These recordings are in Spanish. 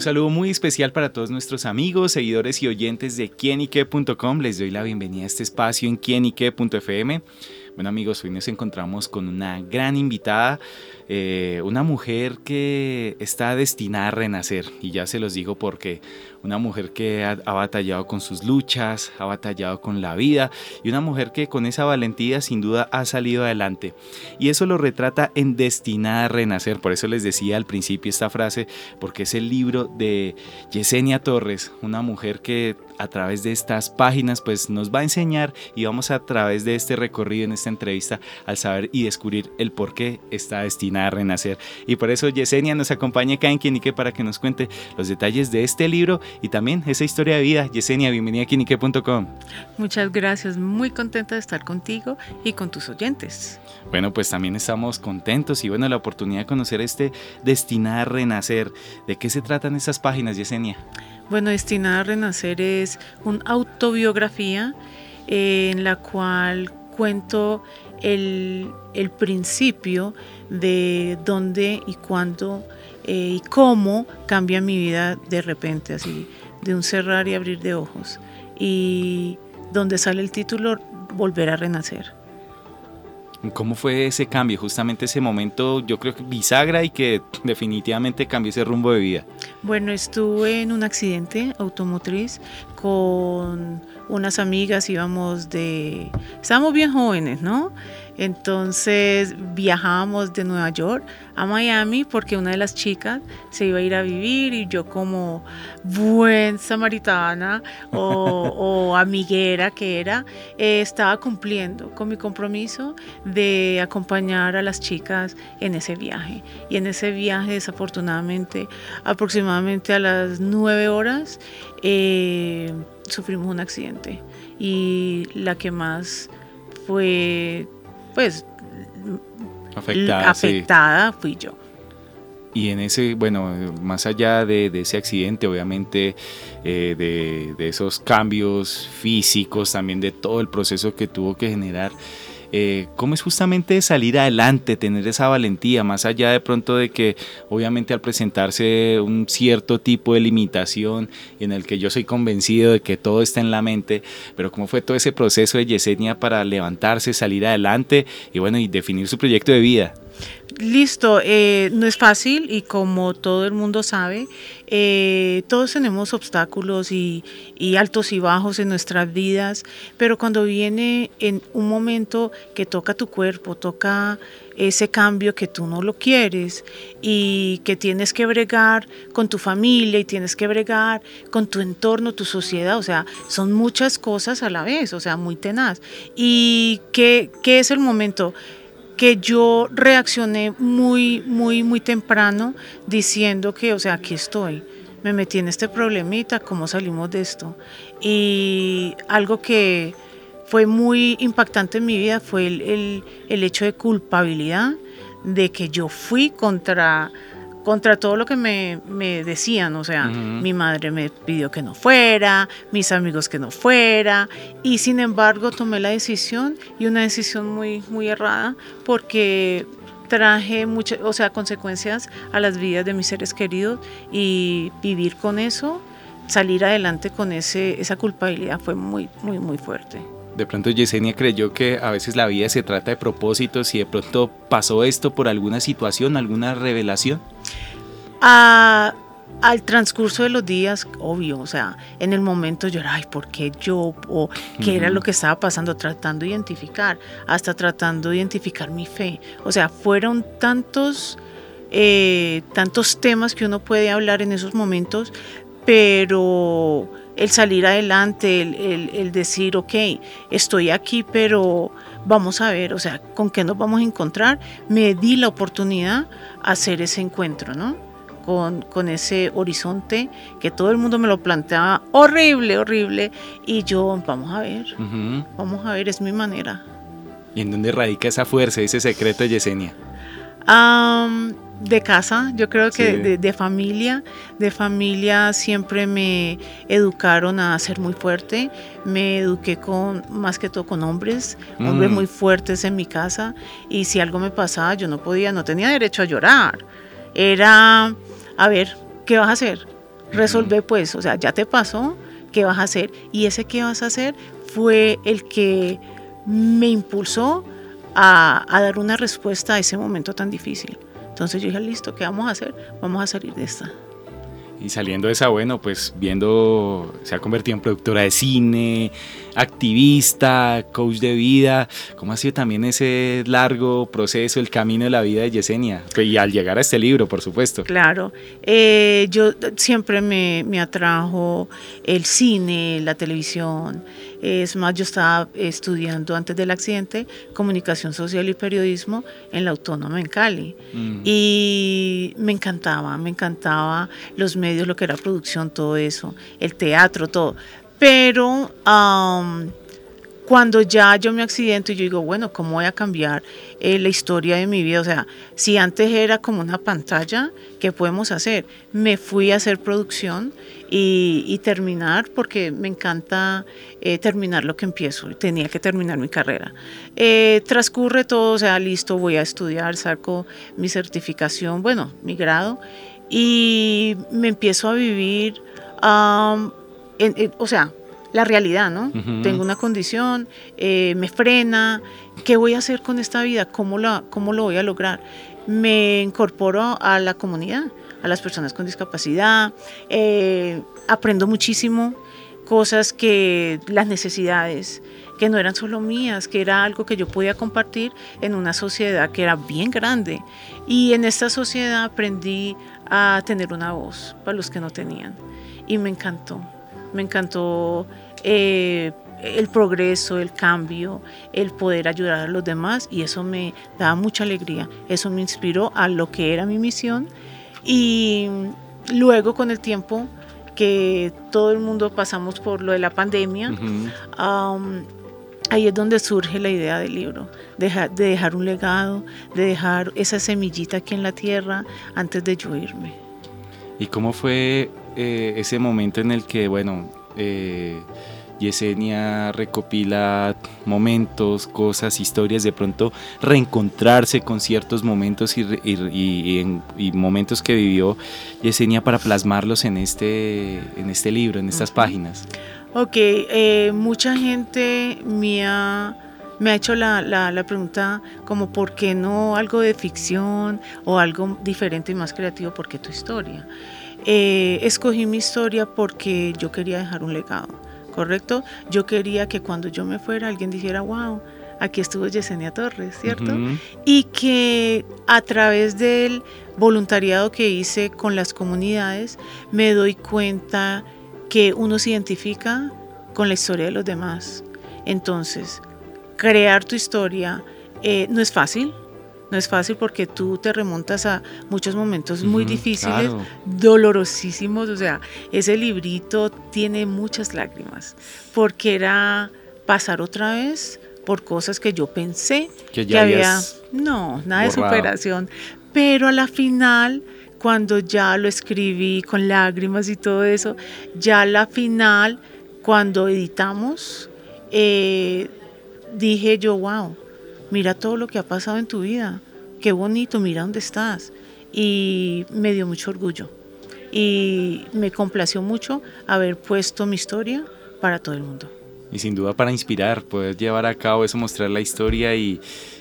Un saludo muy especial para todos nuestros amigos, seguidores y oyentes de quienique.com. Les doy la bienvenida a este espacio en quienique.fm. Bueno amigos, hoy nos encontramos con una gran invitada eh, una mujer que está destinada a renacer, y ya se los digo porque una mujer que ha, batallado con sus luchas, ha batallado con la vida, y una mujer que con esa valentía sin duda ha salido adelante. Y eso lo retrata en Destinada a Renacer, por eso les decía al principio esta frase, porque es el libro de Yesenia Torres, una mujer que a través de estas páginas pues nos va a enseñar y vamos a través de este recorrido en esta entrevista al saber y descubrir el por qué está destinada a renacer. Y por eso Yesenia nos acompaña acá en Quinique para que nos cuente los detalles de este libro y también esa historia de vida. Yesenia, bienvenida a quinique.com. Muchas gracias, muy contenta de estar contigo y con tus oyentes. Bueno, pues también estamos contentos y bueno, la oportunidad de conocer este Destinada a Renacer. ¿De qué se tratan estas páginas, Yesenia? Bueno, Destinada a Renacer es una autobiografía eh, en la cual cuento el, el principio de dónde y cuándo eh, y cómo cambia mi vida de repente, así, de un cerrar y abrir de ojos. Y donde sale el título, volver a renacer. ¿Cómo fue ese cambio? Justamente ese momento, yo creo que bisagra y que definitivamente cambió ese rumbo de vida. Bueno, estuve en un accidente automotriz con unas amigas, íbamos de... Estábamos bien jóvenes, ¿no? Entonces viajamos de Nueva York a Miami porque una de las chicas se iba a ir a vivir y yo como buen samaritana o, amiguera que era, eh, estaba cumpliendo con mi compromiso de acompañar a las chicas en ese viaje. Y en ese viaje desafortunadamente aproximadamente a las nueve horas eh, sufrimos un accidente y la que más fue pues afectada, fui yo. Y en ese, bueno, más allá de, ese accidente, obviamente, eh, de, de, esos cambios físicos, también de todo el proceso que tuvo que generar, eh, cómo es justamente salir adelante, tener esa valentía, más allá de pronto de que obviamente al presentarse un cierto tipo de limitación en el que yo soy convencido de que todo está en la mente, pero cómo fue todo ese proceso de Yesenia para levantarse, salir adelante y bueno, y definir su proyecto de vida. Listo, eh, no es fácil y como todo el mundo sabe, eh, todos tenemos obstáculos y, altos y bajos en nuestras vidas, pero cuando viene en un momento que toca tu cuerpo, toca ese cambio que tú no lo quieres y que tienes que bregar con tu familia y tienes que bregar con tu entorno, tu sociedad, o sea, son muchas cosas a la vez, o sea, muy tenaz. ¿Y qué, qué es el momento? Que yo reaccioné muy, muy, muy temprano diciendo que, o sea, aquí estoy, me metí en este problemita, ¿cómo salimos de esto? Y algo que fue muy impactante en mi vida fue el, el hecho de culpabilidad, de que yo fui contra contra todo lo que me, decían, o sea, mi madre me pidió que no fuera, mis amigos que no fuera, y sin embargo tomé la decisión y una decisión muy, muy errada porque traje muchas, o sea, consecuencias a las vidas de mis seres queridos y vivir con eso, salir adelante con ese, esa culpabilidad fue muy, muy, muy fuerte de pronto Yesenia creyó que a veces la vida se trata de propósitos y de pronto pasó esto por alguna situación, alguna revelación. Al transcurso de los días, obvio, o sea, en el momento yo era, ay, ¿por qué yo? O qué era lo que estaba pasando, tratando de identificar, hasta tratando de identificar mi fe. O sea, fueron tantos, eh, tantos temas que uno puede hablar en esos momentos, pero el salir adelante, el, decir, ok, estoy aquí, pero vamos a ver, o sea, con qué nos vamos a encontrar, me di la oportunidad a hacer ese encuentro, ¿no? Con, con, ese horizonte que todo el mundo me lo planteaba horrible, horrible, y yo, vamos a ver, vamos a ver, es mi manera. ¿Y en dónde radica esa fuerza, ese secreto, Yesenia? de casa, yo creo que de, familia, de familia siempre me educaron a ser muy fuerte, me eduqué con, más que todo con hombres, hombres mm. muy fuertes en mi casa, y si algo me pasaba yo no podía, no tenía derecho a llorar, era, a ver, ¿qué vas a hacer? Resolve pues, o sea, ya te pasó, ¿qué vas a hacer? Y ese qué vas a hacer fue el que me impulsó a, a dar una respuesta a ese momento tan difícil. Entonces yo dije, listo, ¿qué vamos a hacer? Vamos a salir de esta. Y saliendo de esa, bueno, pues viendo, se ha convertido en productora de cine, activista, coach de vida. ¿Cómo ha sido también ese largo proceso, el camino de la vida de Yesenia? Pues, y al llegar a este libro, por supuesto. Claro, eh, yo siempre me, me atrajo el cine, la televisión. Es más, yo estaba estudiando antes del accidente comunicación social y periodismo en la Autónoma en Cali. Mm. Y me encantaba, me encantaba los medios, lo que era producción, todo eso, el teatro, todo. Pero cuando ya yo me accidento y yo digo, bueno, ¿cómo voy a cambiar eh, la historia de mi vida? O sea, si antes era como una pantalla, ¿qué podemos hacer? Me fui a hacer producción y, terminar porque me encanta eh, terminar lo que empiezo. Tenía que terminar mi carrera. Eh, transcurre todo, o sea, listo, voy a estudiar, saco mi certificación, bueno, mi grado y me empiezo a vivir, o sea, la realidad, ¿no? Tengo una condición, eh, me frena, ¿qué voy a hacer con esta vida? ¿Cómo, la, ¿Cómo lo voy a lograr? Me incorporo a la comunidad, a las personas con discapacidad, eh, aprendo muchísimo cosas que las necesidades que no eran solo mías, que era algo que yo podía compartir en una sociedad que era bien grande. Y en esta sociedad aprendí a tener una voz para los que no tenían. Y me encantó, me encantó eh, el progreso, el cambio, el poder ayudar a los demás y eso me daba mucha alegría. Eso me inspiró a lo que era mi misión y luego con el tiempo que todo el mundo pasamos por lo de la pandemia, ahí es donde surge la idea del libro, de dejar, un legado, de dejar esa semillita aquí en la tierra antes de yo irme. ¿Y cómo fue eh, ese momento en el que, bueno, eh, Yesenia recopila momentos, cosas, historias, de pronto reencontrarse con ciertos momentos y, y, momentos que vivió Yesenia para plasmarlos en este, en este libro, en estas páginas. Ok, eh, mucha gente me ha, me ha hecho la, la, pregunta como por qué no algo de ficción o algo diferente y más creativo, ¿por qué tu historia? Eh, escogí mi historia porque yo quería dejar un legado, ¿correcto? Yo quería que cuando yo me fuera alguien dijera, wow, aquí estuvo Yesenia Torres, ¿cierto? Y que a través del voluntariado que hice con las comunidades me doy cuenta que uno se identifica con la historia de los demás. Entonces, crear tu historia eh, no es fácil, no es fácil porque tú te remontas a muchos momentos muy difíciles, dolorosísimos, o sea, ese librito tiene muchas lágrimas, porque era pasar otra vez por cosas que yo pensé que, ya había... No, nada de superación, pero a la final cuando ya lo escribí con lágrimas y todo eso, ya la final, cuando editamos, eh, dije yo, wow, mira todo lo que ha pasado en tu vida, qué bonito, mira dónde estás. Y me dio mucho orgullo. Y me complació mucho haber puesto mi historia para todo el mundo. Y sin duda para inspirar, poder llevar a cabo eso, mostrar la historia y,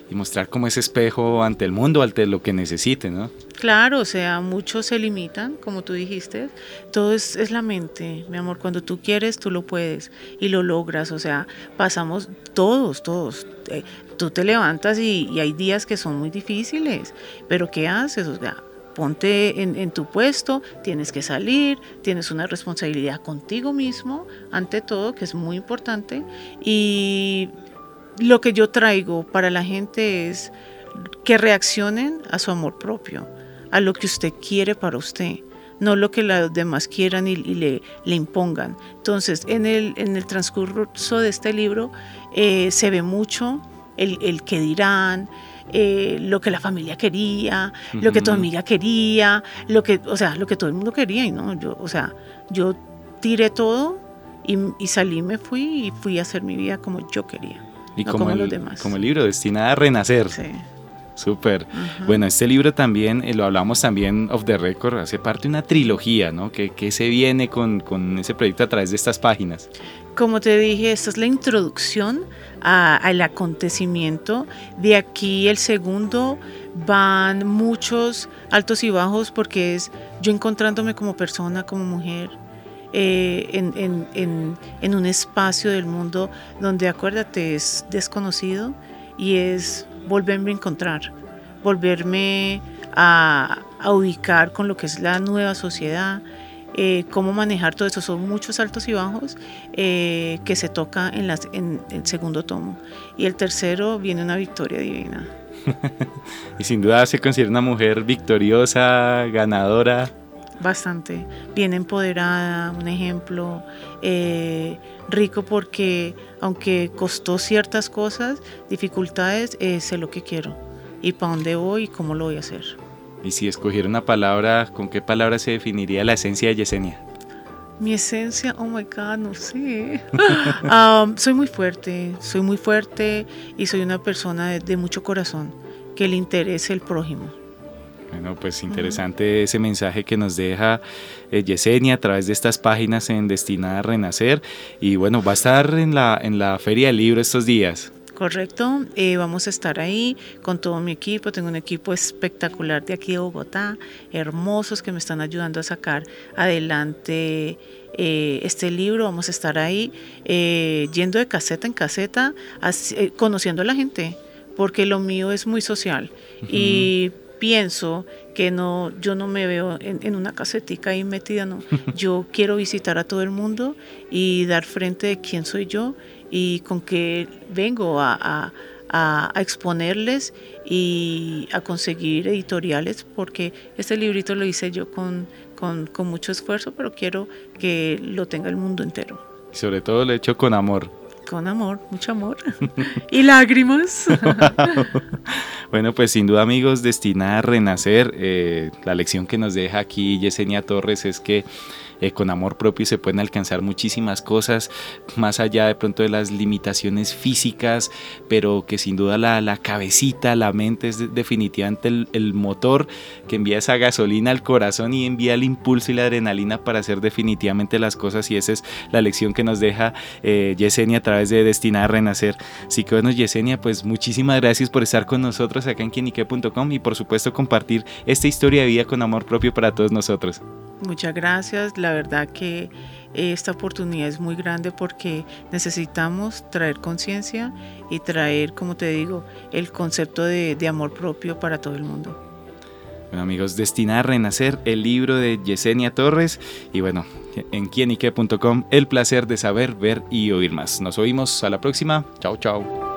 y mostrar como ese espejo ante el mundo, ante lo que necesite, ¿no? Claro, o sea, muchos se limitan, como tú dijiste, todo es, es, la mente, mi amor, cuando tú quieres, tú lo puedes y lo logras, o sea, pasamos todos, todos, eh, tú te levantas y, y, hay días que son muy difíciles, pero ¿qué haces? O sea, ponte en, en, tu puesto, tienes que salir, tienes una responsabilidad contigo mismo, ante todo, que es muy importante, y lo que yo traigo para la gente es que reaccionen a su amor propio, a lo que usted quiere para usted, no lo que los demás quieran y, le, le, impongan. Entonces, en el, en el transcurso de este libro eh, se ve mucho el, el que dirán, eh, lo que la familia quería, lo que tu amiga quería, lo que, o sea, lo que todo el mundo quería y no, yo, o sea, yo tiré todo y, y salí, me fui y fui a hacer mi vida como yo quería. Y como, el, como el libro, destinada a renacer. Sí. Súper. Bueno, este libro también, eh, lo hablamos también of the record, hace parte de una trilogía, ¿no? ¿Qué, se viene con, con, ese proyecto a través de estas páginas? Como te dije, esta es la introducción al acontecimiento. De aquí el segundo van muchos altos y bajos porque es yo encontrándome como persona, como mujer, eh, en, un espacio del mundo donde, acuérdate, es desconocido y es volverme a encontrar, volverme a, ubicar con lo que es la nueva sociedad, eh, cómo manejar todo eso. Son muchos altos y bajos eh, que se toca en, las, en el segundo tomo. Y el tercero viene una victoria divina. y sin duda se considera una mujer victoriosa, ganadora. Bastante, bien empoderada, un ejemplo eh, rico porque aunque costó ciertas cosas, dificultades, eh, sé lo que quiero y para dónde voy y cómo lo voy a hacer. Y si escogiera una palabra, ¿con qué palabra se definiría la esencia de Yesenia? Mi esencia, oh my God, no sé. Um, soy muy fuerte, soy muy fuerte y soy una persona de, mucho corazón que le interese el prójimo. Bueno, pues interesante ese mensaje que nos deja eh, Yesenia a través de estas páginas en Destinada a Renacer. Y bueno, va a estar en la, en la Feria del Libro estos días. Correcto, eh, vamos a estar ahí con todo mi equipo, tengo un equipo espectacular de aquí de Bogotá, hermosos que me están ayudando a sacar adelante eh, este libro, vamos a estar ahí eh, yendo de caseta en caseta, conociendo a la gente, porque lo mío es muy social. Y pienso que no, yo no me veo en, una casetica ahí metida, no. Yo quiero visitar a todo el mundo y dar frente de quién soy yo y con qué vengo a, exponerles y a conseguir editoriales, porque este librito lo hice yo con, con, mucho esfuerzo, pero quiero que lo tenga el mundo entero. sobre todo lo he hecho con amor. Con amor, mucho amor. y lágrimas. bueno, pues sin duda amigos, destinada a renacer, eh, la lección que nos deja aquí Yesenia Torres es que eh, con amor propio se pueden alcanzar muchísimas cosas, más allá de pronto de las limitaciones físicas, pero que sin duda la, la cabecita, la mente es definitivamente el, motor que envía esa gasolina al corazón y envía el impulso y la adrenalina para hacer definitivamente las cosas y esa es la lección que nos deja eh, Yesenia a través de Destinada a Renacer. Así que bueno, Yesenia, pues muchísimas gracias por estar con nosotros acá en quienique.com y por supuesto compartir esta historia de vida con amor propio para todos nosotros. Muchas gracias. La verdad que esta oportunidad es muy grande porque necesitamos traer conciencia y traer, como te digo, el concepto de, amor propio para todo el mundo. Bueno amigos, Destinada a Renacer, el libro de Yesenia Torres y bueno, en quienique.com, el placer de saber, ver y oír más. Nos oímos a la próxima. Chao, chao.